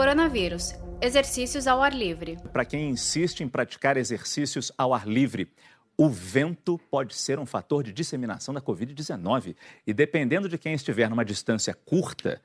coronavírus. Exercícios ao ar livre. Para quem insiste em praticar exercícios ao ar livre, o vento pode ser um fator de disseminação da Covid-19 e, dependendo de quem estiver numa distância curta,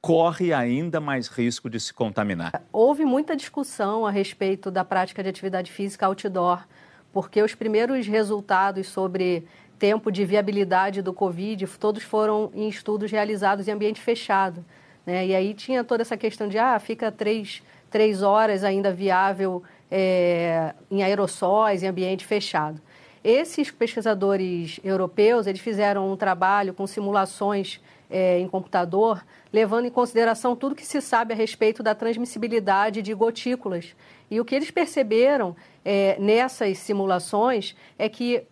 corre ainda mais risco de se contaminar. Houve muita discussão a respeito da prática de atividade física outdoor, porque os primeiros resultados sobre tempo de viabilidade do Covid, todos foram em estudos realizados em ambiente fechado. Né? E aí tinha toda essa questão de, ah, fica três, três horas ainda viável é, em aerossóis, em ambiente fechado. Esses pesquisadores europeus, eles fizeram um trabalho com simulações é, em computador, levando em consideração tudo que se sabe a respeito da transmissibilidade de gotículas. E o que eles perceberam é, nessas simulações é que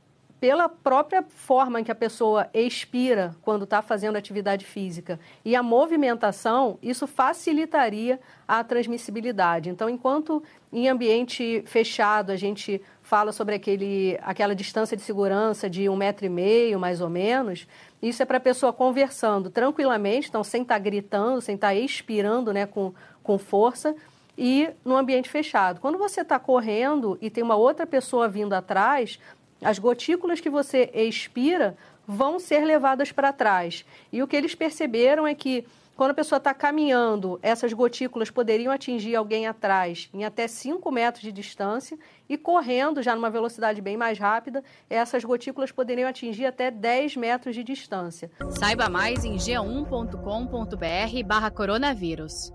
pela própria forma em que a pessoa expira quando está fazendo atividade física e a movimentação, isso facilitaria a transmissibilidade. Então, enquanto em ambiente fechado a gente fala sobre aquele, aquela distância de segurança de um metro e meio, mais ou menos, isso é para a pessoa conversando tranquilamente, então sem estar tá gritando, sem estar tá expirando né, com, com força, e no ambiente fechado. Quando você está correndo e tem uma outra pessoa vindo atrás, as gotículas que você expira vão ser levadas para trás. E o que eles perceberam é que quando a pessoa está caminhando, essas gotículas poderiam atingir alguém atrás em até 5 metros de distância e correndo já numa velocidade bem mais rápida, essas gotículas poderiam atingir até 10 metros de distância. Saiba mais em g1.com.br barra coronavírus.